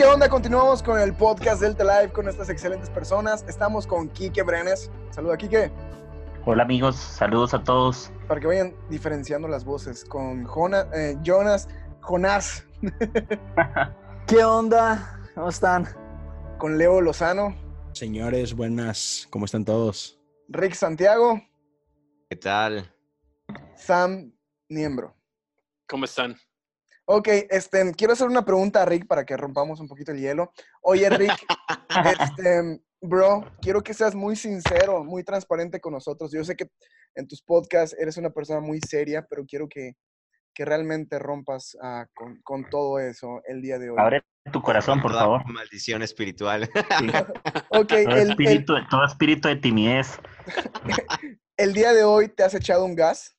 ¿qué onda? Continuamos con el podcast Delta Live con estas excelentes personas. Estamos con Quique Brenes. Saluda, Quique. Hola amigos, saludos a todos. Para que vayan diferenciando las voces. Con Jonas, eh, Jonas, Jonás. ¿Qué onda? ¿Cómo están? Con Leo Lozano. Señores, buenas. ¿Cómo están todos? Rick Santiago. ¿Qué tal? Sam Niembro. ¿Cómo están? Ok, este, quiero hacer una pregunta a Rick para que rompamos un poquito el hielo. Oye, Rick, este, bro, quiero que seas muy sincero, muy transparente con nosotros. Yo sé que en tus podcasts eres una persona muy seria, pero quiero que, que realmente rompas ah, con, con todo eso el día de hoy. Abre tu corazón, por Toda favor. Maldición espiritual. Sí. Ok, Todo el, el, espíritu, todo espíritu de timidez. el día de hoy te has echado un gas.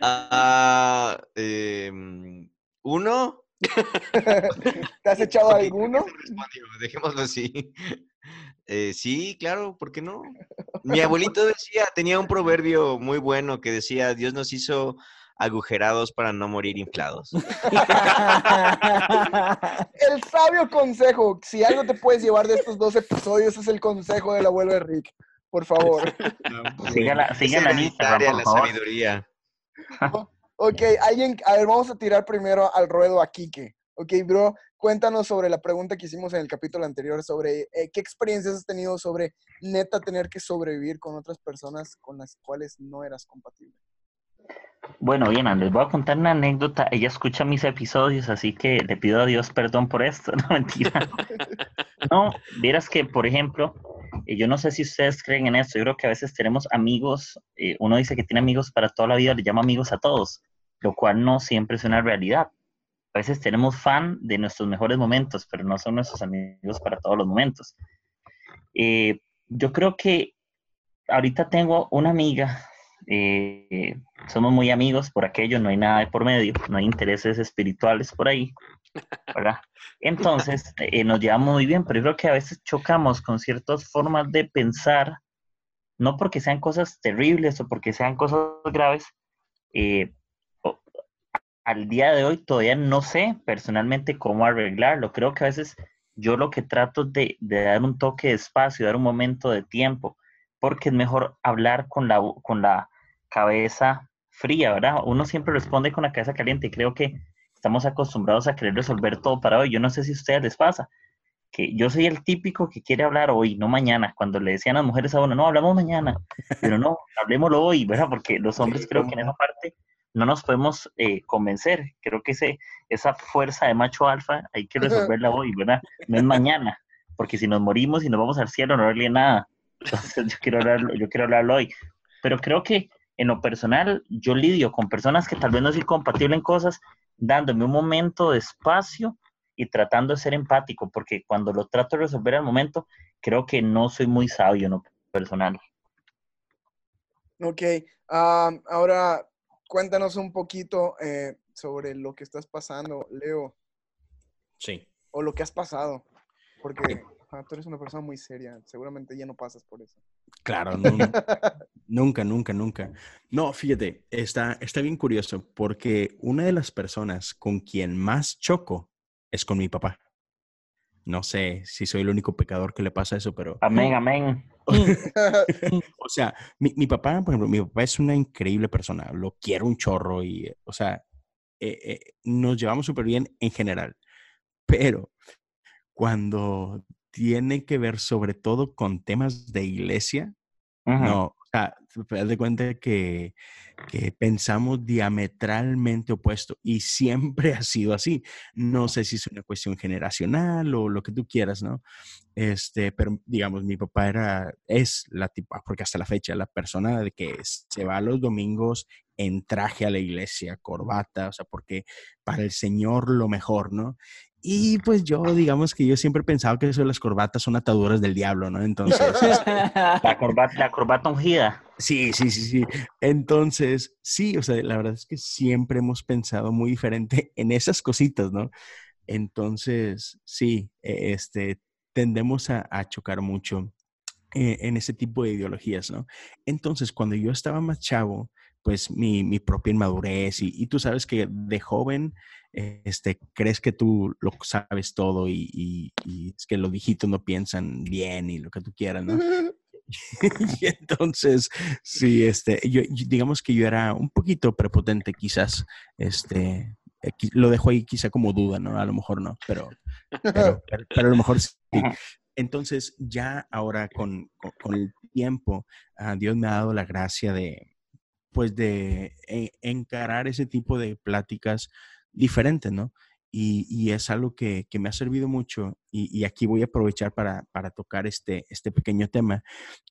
Ah, em, ¿Uno? ¿Te has echado alguno? Dejémoslo así. Eh, sí, claro, ¿por qué no? Mi abuelito decía, tenía un proverbio muy bueno que decía, Dios nos hizo agujerados para no morir inflados. El sabio consejo, si algo te puedes llevar de estos dos episodios, es el consejo del abuelo de Rick. Por favor. Síganla, Es síganla en Instagram, hereditaria por la favor. sabiduría. Ok, alguien, a ver, vamos a tirar primero al ruedo a Kike. Ok, bro, cuéntanos sobre la pregunta que hicimos en el capítulo anterior sobre eh, qué experiencias has tenido sobre neta tener que sobrevivir con otras personas con las cuales no eras compatible. Bueno, bien, les voy a contar una anécdota. Ella escucha mis episodios, así que le pido a Dios perdón por esto. No, mentira. No, vieras que, por ejemplo, eh, yo no sé si ustedes creen en esto. Yo creo que a veces tenemos amigos, eh, uno dice que tiene amigos para toda la vida, le llama amigos a todos, lo cual no siempre es una realidad. A veces tenemos fan de nuestros mejores momentos, pero no son nuestros amigos para todos los momentos. Eh, yo creo que ahorita tengo una amiga, eh, somos muy amigos por aquello, no hay nada de por medio, no hay intereses espirituales por ahí, ¿verdad? Entonces, eh, nos llevamos muy bien, pero yo creo que a veces chocamos con ciertas formas de pensar, no porque sean cosas terribles o porque sean cosas graves, eh, al día de hoy todavía no sé personalmente cómo arreglarlo. Creo que a veces yo lo que trato de, de dar un toque de espacio, dar un momento de tiempo, porque es mejor hablar con la, con la cabeza fría, ¿verdad? Uno siempre responde con la cabeza caliente y creo que estamos acostumbrados a querer resolver todo para hoy. Yo no sé si a ustedes les pasa, que yo soy el típico que quiere hablar hoy, no mañana. Cuando le decían a las mujeres a uno, no, hablamos mañana, pero no, hablemoslo hoy, ¿verdad? Porque los hombres creo que en esa parte no nos podemos eh, convencer. Creo que ese, esa fuerza de macho alfa hay que resolverla hoy, ¿verdad? No es mañana, porque si nos morimos y nos vamos al cielo no vale nada. Entonces yo quiero hablarlo, yo quiero hablarlo hoy. Pero creo que en lo personal yo lidio con personas que tal vez no soy compatible en cosas, dándome un momento de espacio y tratando de ser empático, porque cuando lo trato de resolver al momento, creo que no soy muy sabio en lo personal. Ok, ahora cuéntanos un poquito eh, sobre lo que estás pasando, Leo, Sí. o lo que has pasado, porque ah, tú eres una persona muy seria, seguramente ya no pasas por eso. Claro, no. nunca, nunca, nunca. No, fíjate, está, está bien curioso porque una de las personas con quien más choco es con mi papá. No sé si soy el único pecador que le pasa eso, pero... Amén, amén. o sea, mi, mi papá, por ejemplo, mi papá es una increíble persona, lo quiero un chorro y, o sea, eh, eh, nos llevamos súper bien en general, pero cuando tiene que ver sobre todo con temas de iglesia, no, o sea, haz de cuenta que, que pensamos diametralmente opuesto y siempre ha sido así. No sé si es una cuestión generacional o lo que tú quieras, ¿no? Este, pero digamos, mi papá era, es la tipa, porque hasta la fecha, la persona de que se va los domingos en traje a la iglesia, corbata, o sea, porque para el Señor lo mejor, ¿no? Y pues yo, digamos que yo siempre he pensado que eso de las corbatas son ataduras del diablo, ¿no? Entonces, La corbata, la corbata ungida. Sí, sí, sí, sí. Entonces, sí, o sea, la verdad es que siempre hemos pensado muy diferente en esas cositas, ¿no? Entonces, sí, e- este, tendemos a, a chocar mucho eh, en ese tipo de ideologías, ¿no? Entonces, cuando yo estaba más chavo, pues mi, mi propia inmadurez y, y, tú sabes que de joven este, crees que tú lo sabes todo y, y, y, es que los viejitos no piensan bien y lo que tú quieras, ¿no? y entonces, sí, este, yo, digamos que yo era un poquito prepotente quizás, este, lo dejo ahí quizá como duda, ¿no? A lo mejor no, pero, pero, pero, a lo mejor sí. Entonces, ya ahora con, con, con el tiempo, uh, Dios me ha dado la gracia de, pues, de e, encarar ese tipo de pláticas diferentes, ¿no? Y, y, es algo que, que, me ha servido mucho y, aquí voy a aprovechar para, para, tocar este, este pequeño tema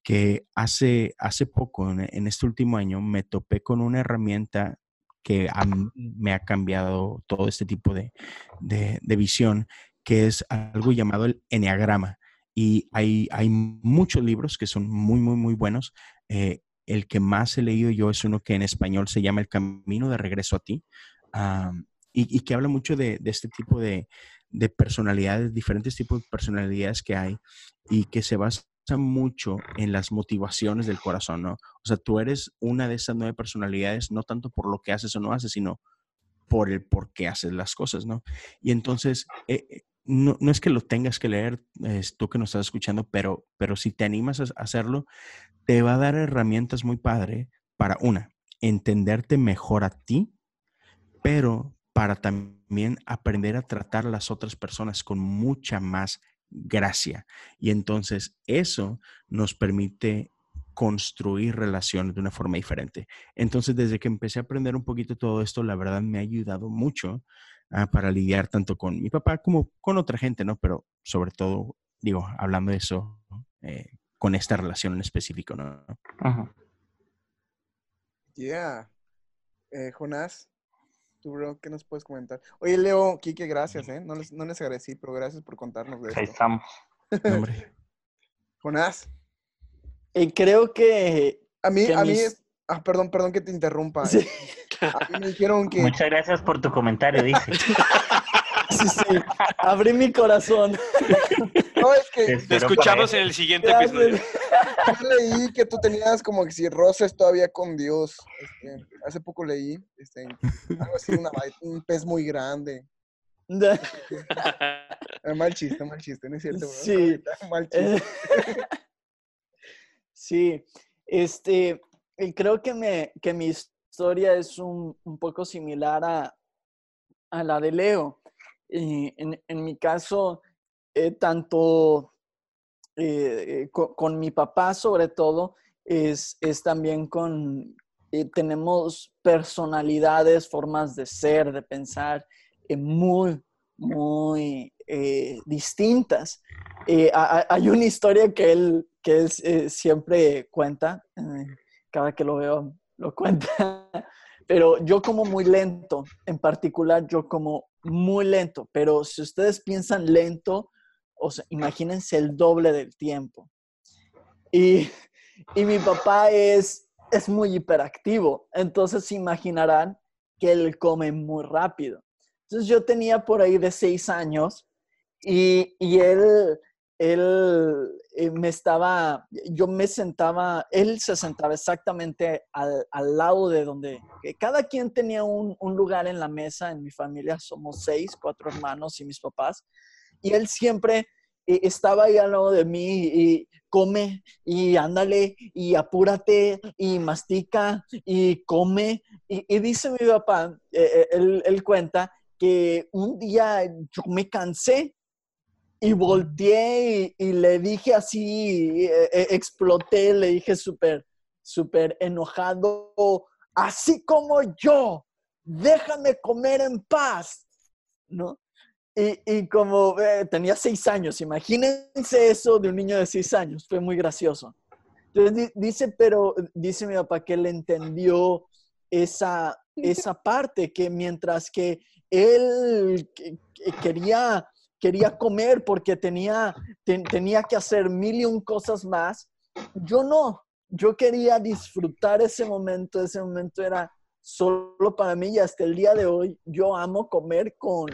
que hace, hace poco, en, este último año, me topé con una herramienta que me ha cambiado todo este tipo de, de, de visión, que es algo llamado el enneagrama. Y hay, hay muchos libros que son muy, muy, muy buenos. Eh, el que más he leído yo es uno que en español se llama El Camino de Regreso a ti. Y, que habla mucho de, este tipo de, de, personalidades, diferentes tipos de personalidades que hay y que se basa mucho en las motivaciones del corazón, ¿no? O sea, tú eres una de esas nueve personalidades, no tanto por lo que haces o no haces, sino por el por qué haces las cosas, ¿no? Y entonces, eh, no, no, es que lo tengas que leer, es tú que nos estás escuchando, pero, pero si te animas a hacerlo, te va a dar herramientas muy padre para, una, entenderte mejor a ti, pero para también aprender a tratar a las otras personas con mucha más gracia. Y entonces eso nos permite construir relaciones de una forma diferente. Entonces, desde que empecé a aprender un poquito todo esto, la verdad me ha ayudado mucho uh, para lidiar tanto con mi papá como con otra gente, ¿no? Pero sobre todo, digo, hablando de eso, eh, con esta relación en específico, ¿no? Ajá. Yeah. Eh, Jonás, tú, bro, ¿qué nos puedes comentar? Oye, Leo, Kike, gracias, ¿eh? No les, no les agradecí, pero gracias por contarnos de esto. Ahí estamos. Hombre. Jonás. Y creo que... A mí, que a mí es... Ah, perdón, perdón que te interrumpa. Sí. A mí me dijeron que... Muchas gracias por tu comentario, dice. Sí, sí. Abrí mi corazón. No, es que Te escuchamos en el siguiente Gracias. episodio. yo leí que tú tenías como que si roces todavía con Dios. Este, hace poco leí este, algo así, una, un pez muy grande. Eh, mal chiste, mal chiste, no es cierto. bro? Sí. Mal Eh, chiste. Sí, este, creo que, me, que mi historia es un, poco similar a, la de Leo. En, mi caso, eh, tanto eh, eh, co- con, mi papá sobre todo, es, también con, tenemos personalidades, formas de ser, de pensar muy, muy distintas. Ha- ha- hay una historia que él, siempre cuenta, cada que lo veo lo cuenta, pero yo como muy lento, en particular yo como muy lento, pero si ustedes piensan lento, o imagínense el doble del tiempo. Y, y mi papá es, es muy hiperactivo, entonces se imaginarán que él come muy rápido. Entonces yo tenía por ahí de seis años y, y él, él eh, me estaba, yo me sentaba, él se sentaba exactamente al, al lado de donde, que cada quien tenía un, un lugar en la mesa, en mi familia somos seis, cuatro hermanos y mis papás, y él siempre eh, estaba ahí al lado de mí y come y ándale y apúrate y mastica y come. Y, dice mi papá, eh, eh, él, él cuenta que un día yo me cansé y volteé y, y le dije así, eh, eh, exploté, le dije súper, súper enojado, así como yo, déjame comer en paz, ¿no? Y, y como eh, tenía seis años, imagínense eso de un niño de seis años, fue muy gracioso. Entonces di- dice, pero dice mi papá que él entendió esa, esa parte, que mientras que él que- que quería, quería comer porque tenía, ten- tenía que hacer mil y un cosas más, yo no, yo quería disfrutar ese momento, ese momento era solo para mí y hasta el día de hoy yo amo comer con,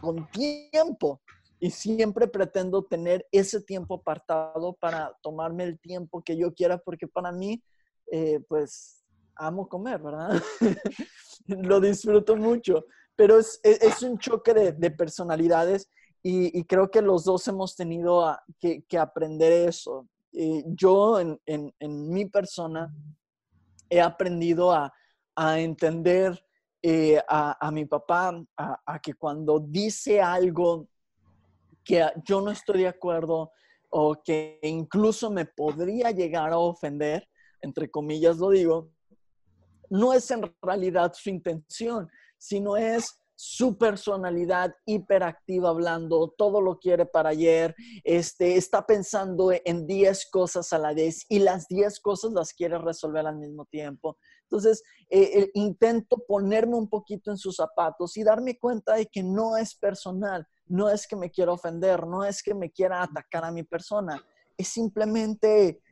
con tiempo y siempre pretendo tener ese tiempo apartado para tomarme el tiempo que yo quiera porque para mí, eh, pues, amo comer, ¿verdad? Lo disfruto mucho, pero es, es, es un choque de, de personalidades y, y, creo que los dos hemos tenido a, que, que, aprender eso. Eh, yo en, en, en, mi persona he aprendido a, a entender eh, a, a, mi papá, a, que cuando dice algo que yo no estoy de acuerdo o que incluso me podría llegar a ofender, entre comillas lo digo, no es en realidad su intención, sino es su personalidad hiperactiva hablando, todo lo quiere para ayer, este, está pensando en 10 cosas a la vez y las 10 cosas las quiere resolver al mismo tiempo. Entonces, eh, intento ponerme un poquito en sus zapatos y darme cuenta de que no es personal, no es que me quiera ofender, no es que me quiera atacar a mi persona, es simplemente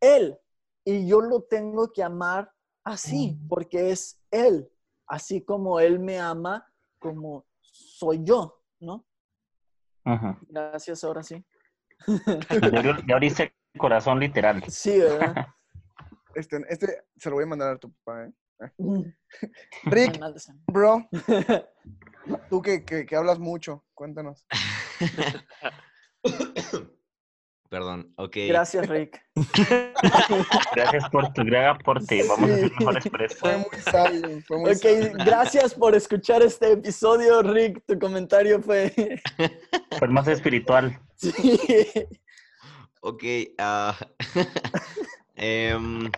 él. Y yo lo tengo que amar así, porque es Él, así como Él me ama, como soy yo, ¿no? Ajá. Gracias, ahora sí. Ya abriste el corazón literal. Sí, ¿verdad? Este, este se lo voy a mandar a tu papá, ¿eh? Rick, bro, tú que, que, que hablas mucho, cuéntanos. Perdón, ok. Gracias, Rick. gracias por tu gran aporte. Vamos a ser mejores por eso. Fue muy sabio. Fue muy ok, sabio. gracias por escuchar este episodio, Rick. Tu comentario fue. Fue más espiritual. Sí. Ok. Uh, um,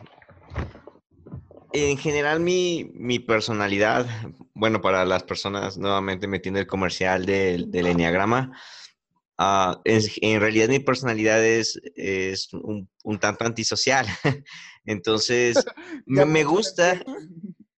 en general, mi, mi, personalidad, bueno, para las personas nuevamente metiendo el comercial del, del Enneagrama. Uh, en, en, realidad mi personalidad es, es un, un, tanto antisocial. Entonces, me, me, gusta,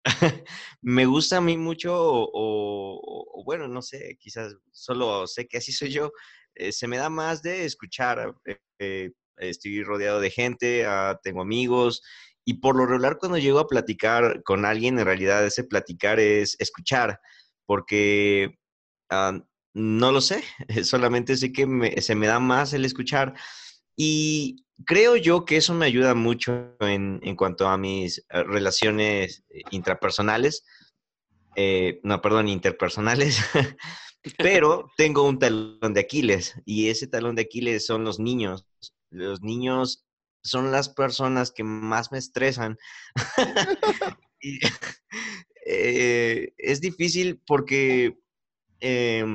me gusta a mí mucho, o, o, o, bueno, no sé, quizás solo sé que así soy yo, eh, se me da más de escuchar. Eh, estoy rodeado de gente, uh, tengo amigos, y por lo regular cuando llego a platicar con alguien, en realidad ese platicar es escuchar, porque... Uh, no lo sé, solamente sé que me, se me da más el escuchar y creo yo que eso me ayuda mucho en, en cuanto a mis eh, relaciones intrapersonales, eh, no, perdón, interpersonales, pero tengo un talón de Aquiles y ese talón de Aquiles son los niños. Los niños son las personas que más me estresan. y, eh, es difícil porque... Eh,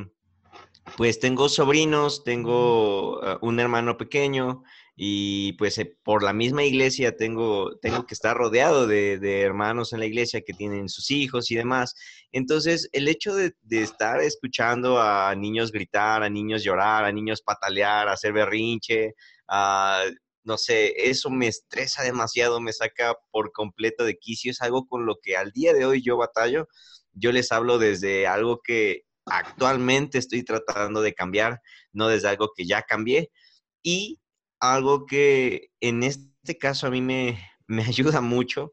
pues tengo sobrinos, tengo uh, un hermano pequeño y pues eh, por la misma iglesia tengo, tengo que estar rodeado de, de, hermanos en la iglesia que tienen sus hijos y demás. Entonces, el hecho de, de, estar escuchando a niños gritar, a niños llorar, a niños patalear, a hacer berrinche, a, no sé, eso me estresa demasiado, me saca por completo de quicio. Es algo con lo que al día de hoy yo batallo. Yo les hablo desde algo que actualmente estoy tratando de cambiar, no desde algo que ya cambié. Y algo que en este caso a mí me, me ayuda mucho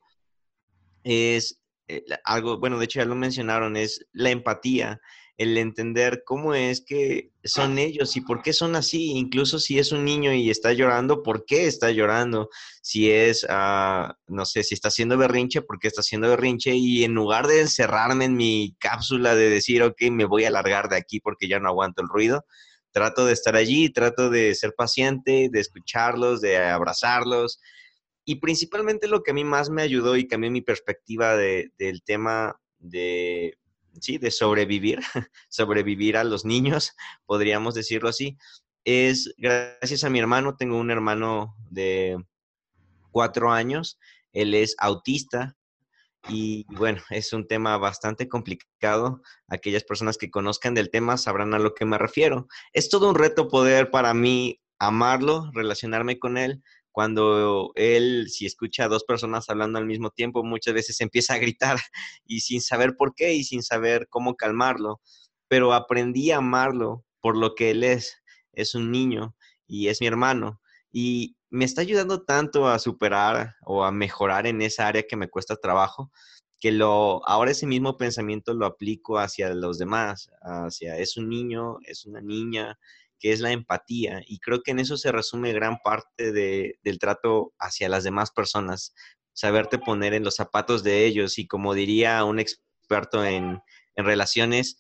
es eh, algo, bueno, de hecho ya lo mencionaron, es la empatía, el entender cómo es que son ellos y por qué son así, incluso si es un niño y está llorando, ¿por qué está llorando? Si es, uh, no sé, si está haciendo berrinche, ¿por qué está haciendo berrinche? Y en lugar de encerrarme en mi cápsula de decir, ok, me voy a largar de aquí porque ya no aguanto el ruido, trato de estar allí, trato de ser paciente, de escucharlos, de abrazarlos. Y principalmente lo que a mí más me ayudó y cambió mi perspectiva de, del tema de de sobrevivir, sobrevivir a los niños, podríamos decirlo así, es gracias a mi hermano, tengo un hermano de cuatro años, él es autista y bueno, es un tema bastante complicado. Aquellas personas que conozcan del tema sabrán a lo que me refiero. Es todo un reto poder para mí amarlo, relacionarme con él, cuando él, si escucha a dos personas hablando al mismo tiempo, muchas veces empieza a gritar y sin saber por qué y sin saber cómo calmarlo. Pero aprendí a amarlo por lo que él es. Es un niño y es mi hermano. Y me está ayudando tanto a superar o a mejorar en esa área que me cuesta trabajo, que lo, ahora ese mismo pensamiento lo aplico hacia los demás, hacia es un niño, es una niña, que es la empatía. Y creo que en eso se resume gran parte de, del trato hacia las demás personas. saberte poner en los zapatos de ellos y como diría un experto en, en relaciones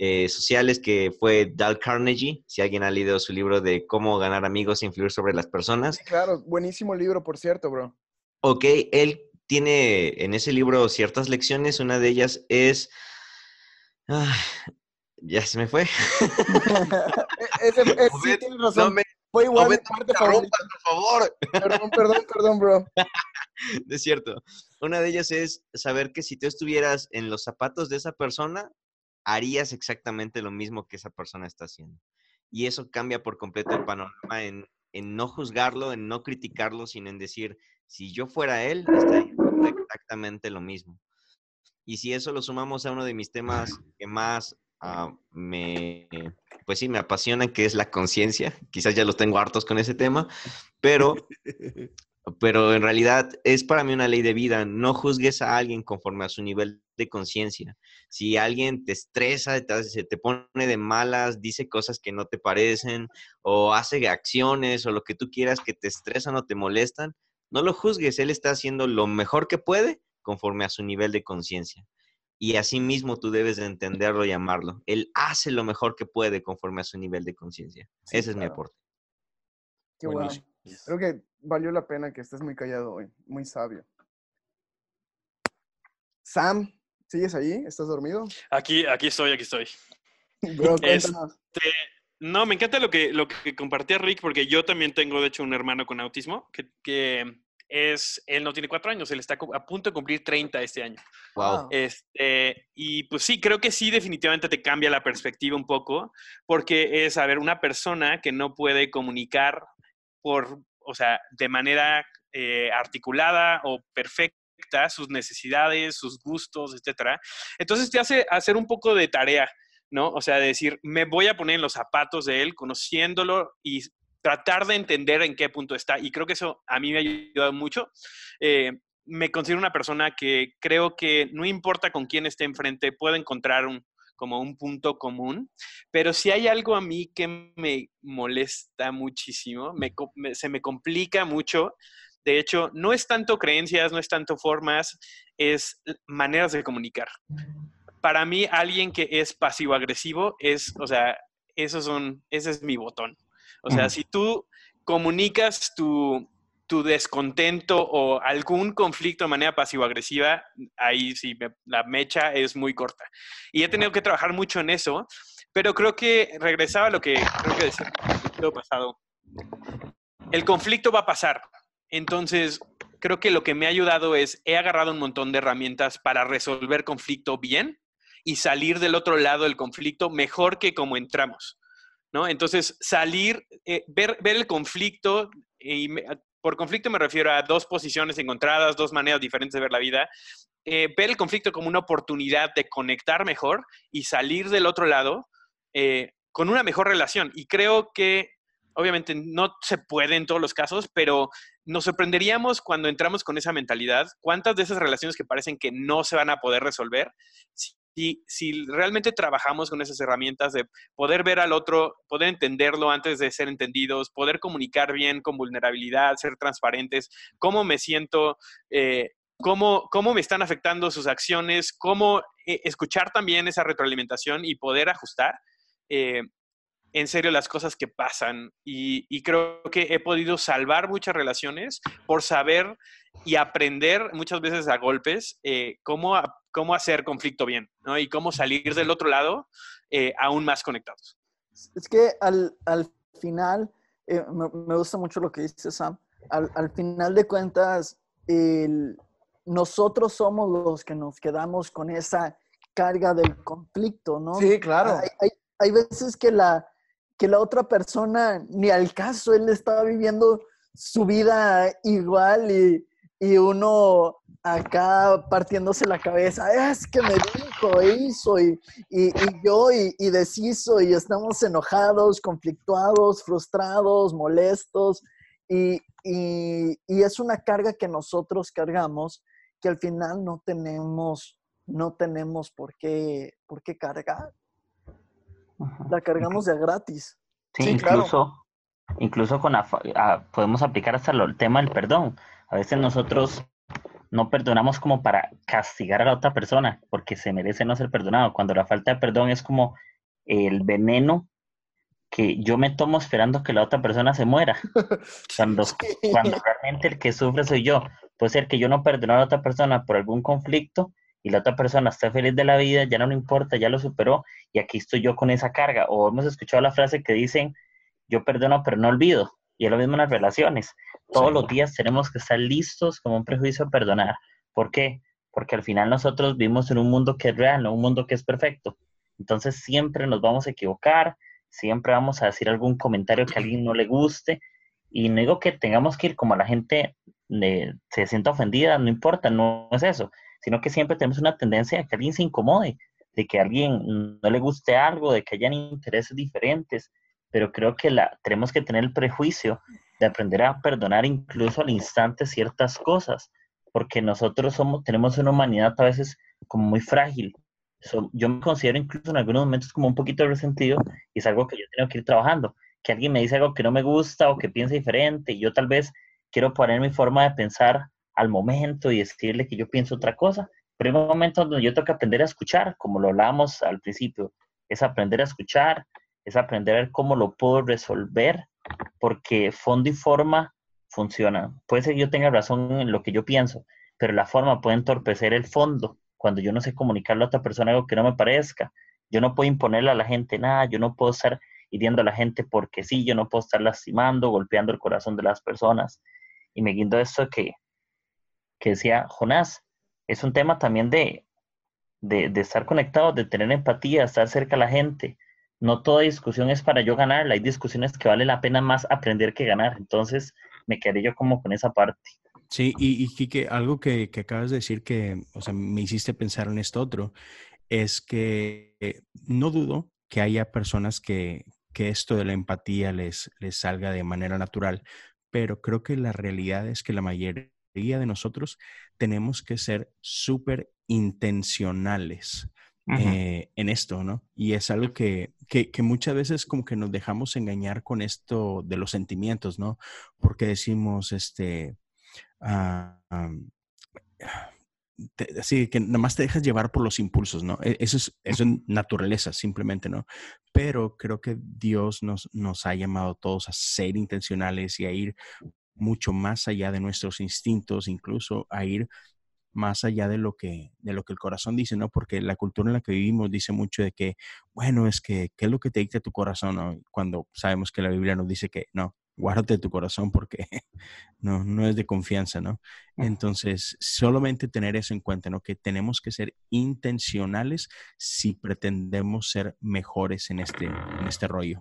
eh, sociales que fue Dal Carnegie, si alguien ha leído su libro de cómo ganar amigos e influir sobre las personas. Sí, claro, buenísimo libro, por cierto, bro. Ok, él tiene en ese libro ciertas lecciones, una de ellas es... Ah, ya se me fue. Ese, es, sí, tienes razón. No me, Fue igual no me parte favorita. por favor. Perdón, perdón, perdón, bro. Es cierto. Una de ellas es saber que si tú estuvieras en los zapatos de esa persona, harías exactamente lo mismo que esa persona está haciendo. Y eso cambia por completo el panorama en, en no juzgarlo, en no criticarlo, sino en decir, si yo fuera él, estaría exactamente lo mismo. Y si eso lo sumamos a uno de mis temas que más ah, me, pues sí, me apasionan, que es la conciencia. Quizás ya los tengo hartos con ese tema, pero pero en realidad es para mí una ley de vida. No juzgues a alguien conforme a su nivel de conciencia. Si alguien te estresa, te, se te pone de malas, dice cosas que no te parecen, o hace acciones o lo que tú quieras que te estresan o te molestan, no lo juzgues. Él está haciendo lo mejor que puede conforme a su nivel de conciencia. Y así mismo tú debes de entenderlo y amarlo. Él hace lo mejor que puede conforme a su nivel de conciencia. Sí, Ese es mi aporte. Qué bueno. Creo que valió la pena que estés muy callado hoy, muy sabio. Sam, ¿sigues ahí? ¿Estás dormido? Aquí, aquí estoy, aquí estoy. Bro, Es- cuéntanos. No, me encanta lo que, lo que compartía Rick, porque yo también tengo, de hecho, un hermano con autismo, que, que es, él no tiene cuatro años, él está a punto de cumplir 30 este año. Wow. Este, y pues sí, creo que sí, definitivamente te cambia la perspectiva un poco, porque es, a ver, una persona que no puede comunicar por, o sea, de manera eh, articulada o perfecta sus necesidades, sus gustos, etcétera. Entonces te hace hacer un poco de tarea, ¿no? O sea, de decir, me voy a poner en los zapatos de él, conociéndolo y tratar de entender en qué punto está. Y creo que eso a mí me ha ayudado mucho. Eh, me considero una persona que creo que no importa con quién esté enfrente, puedo encontrar un, como un punto común, pero si hay algo a mí que me molesta muchísimo, se me complica mucho, de hecho, no es tanto creencias, no es tanto formas, es maneras de comunicar. Para mí, alguien que es pasivo-agresivo es, o sea, esos son, ese es mi botón. O sea, si tú comunicas tu, tu descontento o algún conflicto de manera pasivo-agresiva, ahí sí, me- la mecha es muy corta. Y he tenido que trabajar mucho en eso, pero creo que regresaba a lo que creo que decía en el pasado. El conflicto va a pasar. Entonces, creo que lo que me ha ayudado es, he agarrado un montón de herramientas para resolver conflicto bien y salir del otro lado del conflicto mejor que como entramos. ¿No? Entonces, salir, eh, ver, ver el conflicto, y me- por conflicto me refiero a dos posiciones encontradas, dos maneras diferentes de ver la vida, eh, ver el conflicto como una oportunidad de conectar mejor y salir del otro lado eh, con una mejor relación. Y creo que, obviamente, no se puede en todos los casos, pero nos sorprenderíamos cuando entramos con esa mentalidad, cuántas de esas relaciones que parecen que no se van a poder resolver, si realmente trabajamos con esas herramientas de poder ver al otro, poder entenderlo antes de ser entendidos, poder comunicar bien con vulnerabilidad, ser transparentes, cómo me siento, eh, cómo, cómo me están afectando sus acciones, cómo eh, escuchar también esa retroalimentación y poder ajustar. eh, en serio las cosas que pasan y, y creo que he podido salvar muchas relaciones por saber y aprender muchas veces a golpes eh, cómo, cómo hacer conflicto bien ¿no? y cómo salir del otro lado eh, aún más conectados. Es que al, al final, eh, me, me gusta mucho lo que dice Sam, al, al final de cuentas, el- nosotros somos los que nos quedamos con esa carga del conflicto, ¿no? Sí, claro. Hay, hay- hay veces que la, que la otra persona ni al caso, él está viviendo su vida igual y, y uno acá partiéndose la cabeza, es que me dijo, hizo y, y, y yo y, y deshizo y estamos enojados, conflictuados, frustrados, molestos y, y- y es una carga que nosotros cargamos que al final no tenemos, no tenemos por qué, por qué cargar. La cargamos de gratis. Sí, Sí, claro. incluso, incluso con afa- ah, podemos aplicar hasta lo- el tema del perdón. A veces nosotros no perdonamos como para castigar a la otra persona, porque se merece no ser perdonado. Cuando la falta de perdón es como el veneno que yo me tomo esperando que la otra persona se muera. Cuando, cuando realmente el que sufre soy yo. Puede ser que yo no perdone a la otra persona por algún conflicto y la otra persona está feliz de la vida, ya no le importa, ya lo superó y aquí estoy yo con esa carga. O hemos escuchado la frase que dicen, yo perdono pero no olvido. Y es lo mismo en las relaciones. Todos los días tenemos que estar listos como un prejuicio a perdonar. ¿Por qué? Porque al final nosotros vivimos en un mundo que es real, no un mundo que es perfecto. Entonces siempre nos vamos a equivocar, siempre vamos a decir algún comentario que a alguien no le guste. Y no digo que tengamos que ir como la gente se sienta ofendida, no importa, no es eso, sino que siempre tenemos una tendencia a que alguien se incomode, de que a alguien no le guste algo, de que hayan intereses diferentes, pero creo que la, tenemos que tener el prejuicio de aprender a perdonar incluso al instante ciertas cosas, porque nosotros somos, tenemos una humanidad a veces como muy frágil. yo me considero incluso en algunos momentos como un poquito resentido y es algo que yo tengo que ir trabajando. Que alguien me dice algo que no me gusta o que piensa diferente y yo tal vez quiero poner mi forma de pensar al momento y decirle que yo pienso otra cosa. Pero hay momentos donde yo tengo que aprender a escuchar, como lo hablábamos al principio, es aprender a escuchar, es aprender a ver cómo lo puedo resolver, porque fondo y forma funcionan. Puede ser que yo tenga razón en lo que yo pienso, pero la forma puede entorpecer el fondo cuando yo no sé comunicarle a otra persona algo que no me parezca. Yo no puedo imponerle a la gente nada, yo no puedo estar hiriendo a la gente porque sí, yo no puedo estar lastimando, golpeando el corazón de las personas. Y me guindo esto que, que decía Jonás, es un tema también de, de, de estar conectado, de tener empatía, estar cerca a la gente, no toda discusión es para yo ganar, hay discusiones que vale la pena más aprender que ganar. Entonces, me quedé yo como con esa parte. Sí, y, y Kike, algo que, que, acabas de decir que, o sea, me hiciste pensar en esto otro, es que eh, no dudo que haya personas que, que esto de la empatía les, les salga de manera natural, pero creo que la realidad es que la mayoría de nosotros tenemos que ser súper intencionales eh, en esto, ¿no? Y es algo que, que, muchas veces como que nos dejamos engañar con esto de los sentimientos, ¿no? Porque decimos, este, ah, así que nada más te dejas llevar por los impulsos, ¿no? E, eso es, eso es naturaleza, simplemente, ¿no? Pero creo que Dios nos, nos ha llamado a todos a ser intencionales y a ir mucho más allá de nuestros instintos, incluso a ir más allá de lo que de lo que el corazón dice, ¿no? Porque la cultura en la que vivimos dice mucho de que, bueno, es que qué es lo que te dicta tu corazón, ¿no? Cuando sabemos que la Biblia nos dice que no, guárdate tu corazón porque no no es de confianza, ¿no? Entonces, solamente tener eso en cuenta, ¿no? Que tenemos que ser intencionales si pretendemos ser mejores en este en este rollo.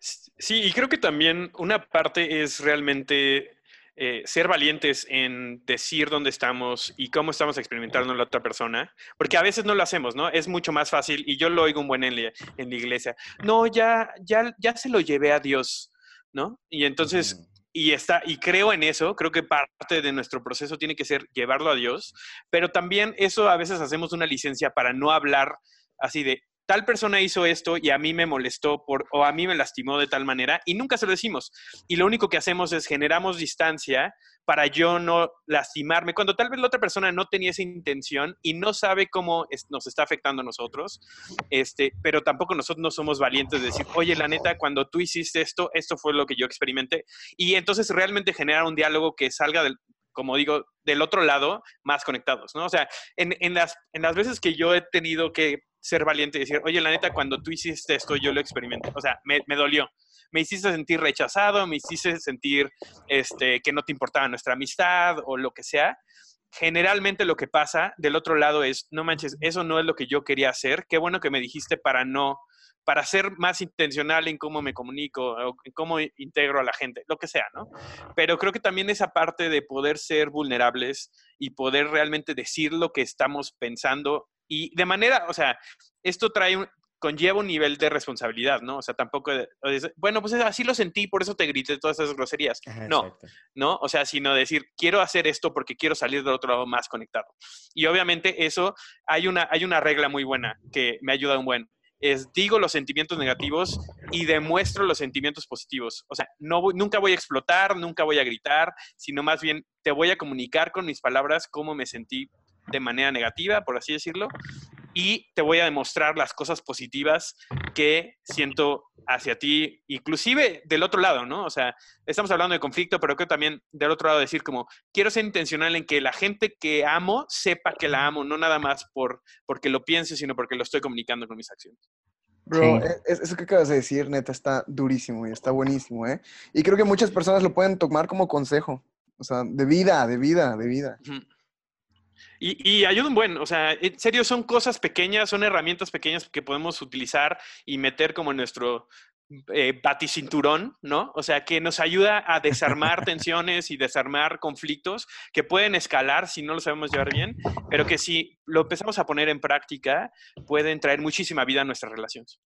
Sí, y creo que también una parte es realmente eh, ser valientes en decir dónde estamos y cómo estamos experimentando la otra persona, porque a veces no lo hacemos, ¿no? Es mucho más fácil, y yo lo oigo un buen en la, en la iglesia, no, ya, ya, ya se lo llevé a Dios, ¿no? Y entonces, y está, y creo en eso, creo que parte de nuestro proceso tiene que ser llevarlo a Dios, pero también eso a veces hacemos una licencia para no hablar así de, tal persona hizo esto y a mí me molestó o a mí me lastimó de tal manera y nunca se lo decimos. Y lo único que hacemos es generamos distancia para yo no lastimarme, cuando tal vez la otra persona no tenía esa intención y no sabe cómo nos está afectando a nosotros, este, pero tampoco nosotros no somos valientes de decir, oye, la neta, cuando tú hiciste esto, esto fue lo que yo experimenté. Y entonces realmente generar un diálogo que salga del, como digo, del otro lado, más conectados, ¿no? O sea, en, en, las, en las veces que yo he tenido que ser valiente y decir, oye, la neta, cuando tú hiciste esto, yo lo experimenté. O sea, me, me dolió. Me hiciste sentir rechazado, me hiciste sentir este, que no te importaba nuestra amistad o lo que sea. Generalmente lo que pasa del otro lado es, no manches, eso no es lo que yo quería hacer. Qué bueno que me dijiste para no, para ser más intencional en cómo me comunico, o en cómo integro a la gente, lo que sea, ¿no? Pero creo que también esa parte de poder ser vulnerables y poder realmente decir lo que estamos pensando y de manera, o sea, esto trae un, conlleva un nivel de responsabilidad, ¿no? O sea, tampoco, bueno, pues así lo sentí, por eso te grité todas esas groserías. no, ¿no? O sea, sino decir, quiero hacer esto porque quiero salir del otro lado más conectado. Y obviamente eso, hay una, hay una regla muy buena que me ayuda un buen. es digo los sentimientos negativos y demuestro los sentimientos positivos. O sea, no nunca voy a explotar, nunca voy a gritar, sino más bien te voy a comunicar con mis palabras cómo me sentí de manera negativa, por así decirlo, y te voy a demostrar las cosas positivas que siento hacia ti, inclusive del otro lado, ¿no? O sea, estamos hablando de conflicto, pero creo también del otro lado decir como, quiero ser intencional en que la gente que amo sepa que la amo, no nada más por porque lo piense, sino porque lo estoy comunicando con mis acciones. Bro, e, eso que acabas de decir, neta, está durísimo y está buenísimo, ¿eh? Y creo que muchas personas lo pueden tomar como consejo, o sea, de vida, de vida, de vida. Y, y ayuda un buen, o sea, en serio son cosas pequeñas, son herramientas pequeñas que podemos utilizar y meter como en nuestro eh, baticinturón, ¿no? O sea, que nos ayuda a desarmar tensiones y desarmar conflictos que pueden escalar si no lo sabemos llevar bien, pero que si lo empezamos a poner en práctica, pueden traer muchísima vida a nuestras relaciones.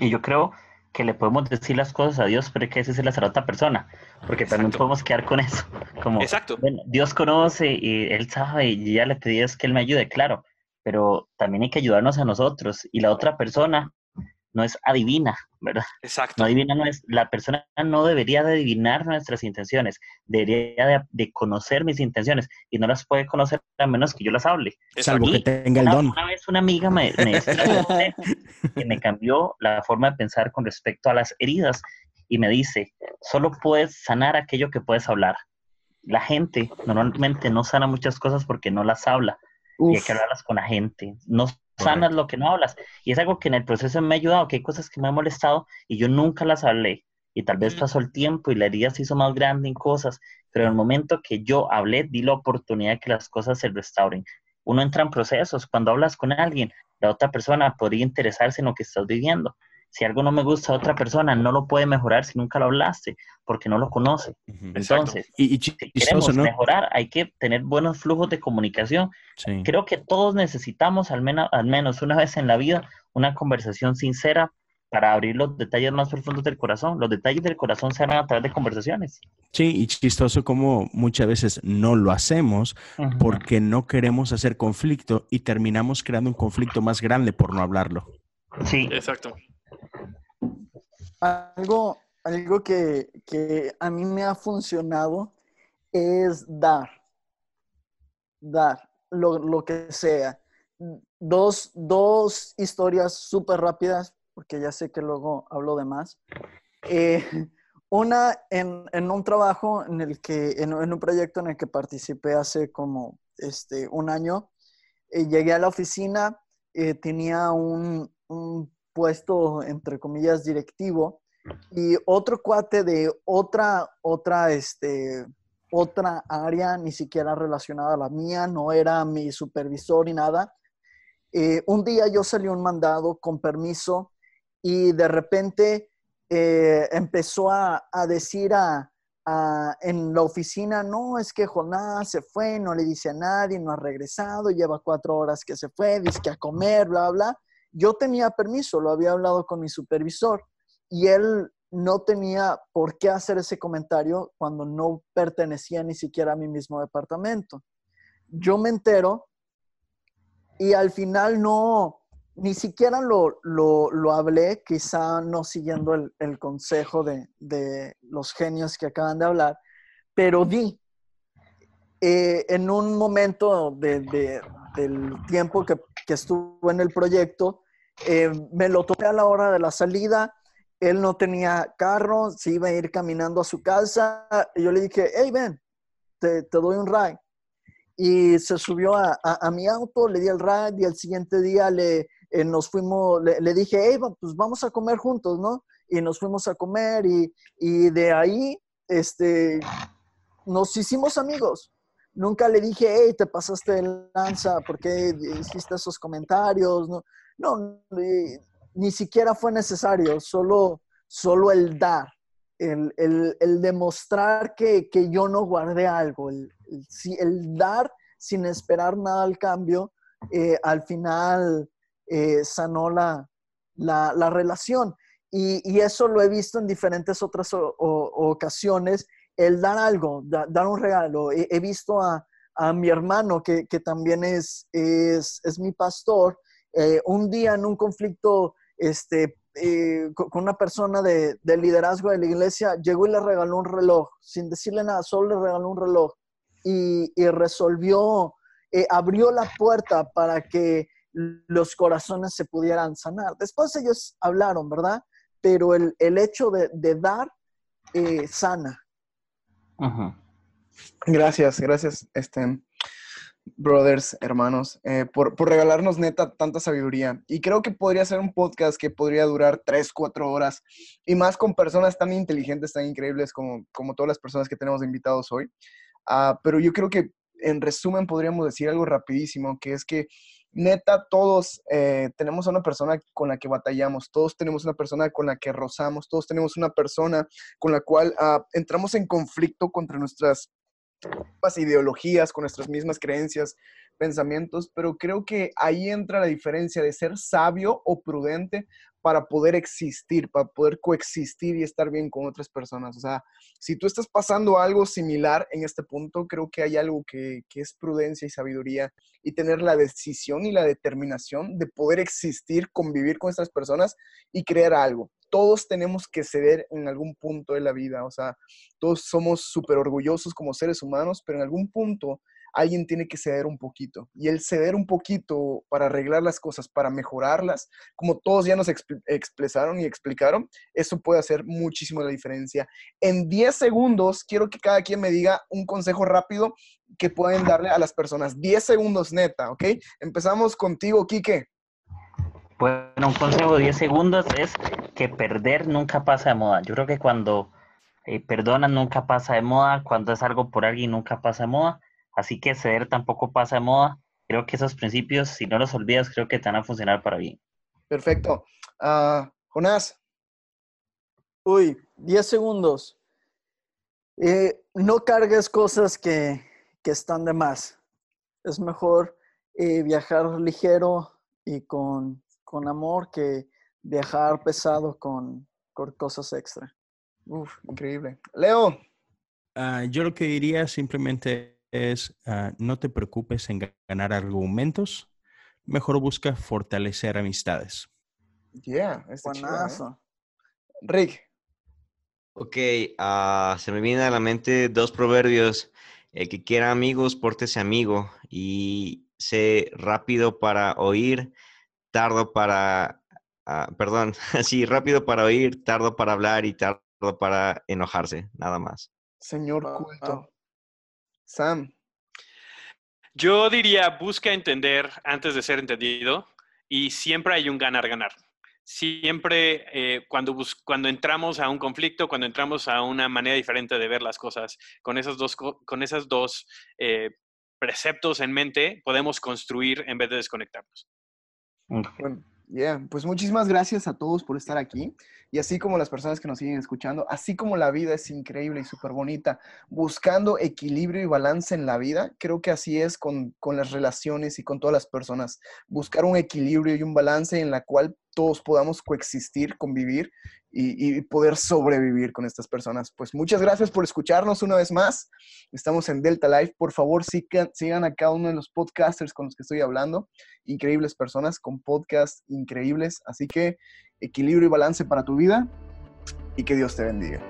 Y yo creo que le podemos decir las cosas a Dios, pero hay que decirlas a la otra persona, porque también podemos quedar con eso. Como, Exacto. Bueno, Dios conoce y Él sabe y ya le pedí es que Él me ayude, claro, pero también hay que ayudarnos a nosotros y la otra persona no es adivina, ¿verdad? Exacto. No adivina, no es, la persona no debería de adivinar nuestras intenciones, debería de, conocer mis intenciones y no las puede conocer a menos que yo las hable. Salvo que tenga el una, don. Una vez una amiga me, me que me cambió la forma de pensar con respecto a las heridas y me dice, solo puedes sanar aquello que puedes hablar. La gente normalmente no sana muchas cosas porque no las habla. Y hay que hablarlas con la gente. No sanas lo que no hablas. Y es algo que en el proceso me ha ayudado, que hay cosas que me han molestado y yo nunca las hablé. Y tal vez pasó el tiempo y la herida se hizo más grande en cosas, pero en el momento que yo hablé, di la oportunidad de que las cosas se restauren. Uno entra en procesos. Cuando hablas con alguien, la otra persona podría interesarse en lo que estás viviendo. Si algo no me gusta a otra persona, no lo puede mejorar si nunca lo hablaste, porque no lo conoce. Entonces, y, si queremos mejorar, hay que tener buenos flujos de comunicación. Creo que todos necesitamos al menos, al menos una vez en la vida una conversación sincera para abrir los detalles más profundos del corazón. Los detalles del corazón se harán a través de conversaciones. Sí, y chistoso como muchas veces no lo hacemos porque no queremos hacer conflicto y terminamos creando un conflicto más grande por no hablarlo. Sí. Exacto. Algo, algo que, a mí me ha funcionado es dar. Dar, lo, que sea. Dos, dos historias súper rápidas, porque ya sé que luego hablo de más. Eh, una en, un trabajo en el que, en, un proyecto en el que participé hace como este, un año, eh, llegué a la oficina, eh, tenía un puesto, entre comillas, directivo, y otro cuate de otra, otra, este, otra área, ni siquiera relacionada a la mía, no era mi supervisor ni nada. Eh, un día yo salí un mandado con permiso y de repente eh, empezó a, decir a, en la oficina, no, es que Jonás se fue, no le dice a nadie, no ha regresado, lleva cuatro horas que se fue, dice que a comer, bla, bla. Yo tenía permiso, lo había hablado con mi supervisor y él no tenía por qué hacer ese comentario cuando no pertenecía ni siquiera a mi mismo departamento. Yo me entero y al final no, ni siquiera lo, lo, hablé, quizá no siguiendo el, consejo de, los genios que acaban de hablar, pero di, eh, en un momento de, del tiempo que, que estuvo en el proyecto, eh, me lo tomé a la hora de la salida, él no tenía carro, se iba a ir caminando a su casa, yo le dije, hey, ven, te, doy un ride. Y se subió a, mi auto, le di el ride y el siguiente día le, eh, nos fuimos, le, le, dije, hey, pues vamos a comer juntos, ¿no? Y nos fuimos a comer y, y de ahí, este, nos hicimos amigos. Nunca le dije, hey, te pasaste de lanza, ¿por qué hiciste esos comentarios? No, no ni siquiera fue necesario, solo, solo el dar, el, demostrar que, yo no guardé algo, el, el, dar sin esperar nada al cambio, eh, al final eh, sanó la, la, relación. Y, eso lo he visto en diferentes otras ocasiones, el dar algo, dar un regalo. He, visto a, mi hermano, que, también es, es, mi pastor, eh, un día en un conflicto este, eh, con una persona de, liderazgo de la iglesia, llegó y le regaló un reloj, sin decirle nada, solo le regaló un reloj y, resolvió, eh, abrió la puerta para que los corazones se pudieran sanar. Después ellos hablaron, ¿verdad? Pero el, hecho de, dar eh, sana. Gracias, gracias, este, brothers, hermanos, eh, por, regalarnos neta tanta sabiduría. Y creo que podría ser un podcast que podría durar tres, cuatro horas y más con personas tan inteligentes, tan increíbles como, como todas las personas que tenemos invitados hoy. Ah, pero yo creo que en resumen podríamos decir algo rapidísimo, que es que neta todos eh, tenemos a una persona con la que batallamos, todos tenemos una persona con la que rozamos, todos tenemos una persona con la cual ah, entramos en conflicto contra nuestras ideologías, con nuestras mismas creencias, pensamientos, pero creo que ahí entra la diferencia de ser sabio o prudente para poder existir, para poder coexistir y estar bien con otras personas. O sea, si tú estás pasando algo similar en este punto, creo que hay algo que, que es prudencia y sabiduría y tener la decisión y la determinación de poder existir, convivir con estas personas y crear algo todos tenemos que ceder en algún punto de la vida, o sea, todos somos súper orgullosos como seres humanos, pero en algún punto alguien tiene que ceder un poquito. Y el ceder un poquito para arreglar las cosas, para mejorarlas, como todos ya nos expresaron y explicaron, eso puede hacer muchísimo la diferencia. En 10 segundos, quiero que cada quien me diga un consejo rápido que pueden darle a las personas. 10 segundos neta, ¿ok? Empezamos contigo, Quique. Bueno, un consejo de 10 segundos es que perder nunca pasa de moda. Yo creo que cuando eh, perdonan nunca pasa de moda, cuando es algo por alguien nunca pasa de moda. Así que ceder tampoco pasa de moda. Creo que esos principios, si no los olvidas, creo que te van a funcionar para bien. Perfecto. Uh, Jonás. Uy, 10 segundos. Eh, no cargues cosas que, que, están de más. Es mejor eh, viajar ligero y con, con, amor que viajar pesado con, con cosas extra. Uf, increíble. Leo. Ah, yo lo que diría simplemente es ah, no te preocupes en ganar argumentos, mejor busca fortalecer amistades. Yeah, está ¿eh? Rick. Ok, uh, se me viene a la mente dos proverbios. El que quiera amigos, pórtese amigo y sé rápido para oír, tardo para, uh, perdón, sí, rápido para oír, tardo para hablar y tardo para enojarse, nada más. Señor culto. Sam. Yo diría, busca entender antes de ser entendido y siempre hay un ganar-ganar. Siempre eh, cuando, cuando entramos a un conflicto, cuando entramos a una manera diferente de ver las cosas, con esos dos, con esas dos eh, preceptos en mente, podemos construir en vez de desconectarnos. Bueno, yeah. pues muchísimas gracias a todos por estar aquí y así como las personas que nos siguen escuchando, así como la vida es increíble y súper bonita, buscando equilibrio y balance en la vida, creo que así es con, con, las relaciones y con todas las personas, buscar un equilibrio y un balance en la cual todos podamos coexistir, convivir y, poder sobrevivir con estas personas. Pues muchas gracias por escucharnos una vez más. Estamos en Delta Life. Por favor, sigan, sigan a cada uno de los podcasters con los que estoy hablando. Increíbles personas con podcasts increíbles. Así que equilibrio y balance para tu vida y que Dios te bendiga.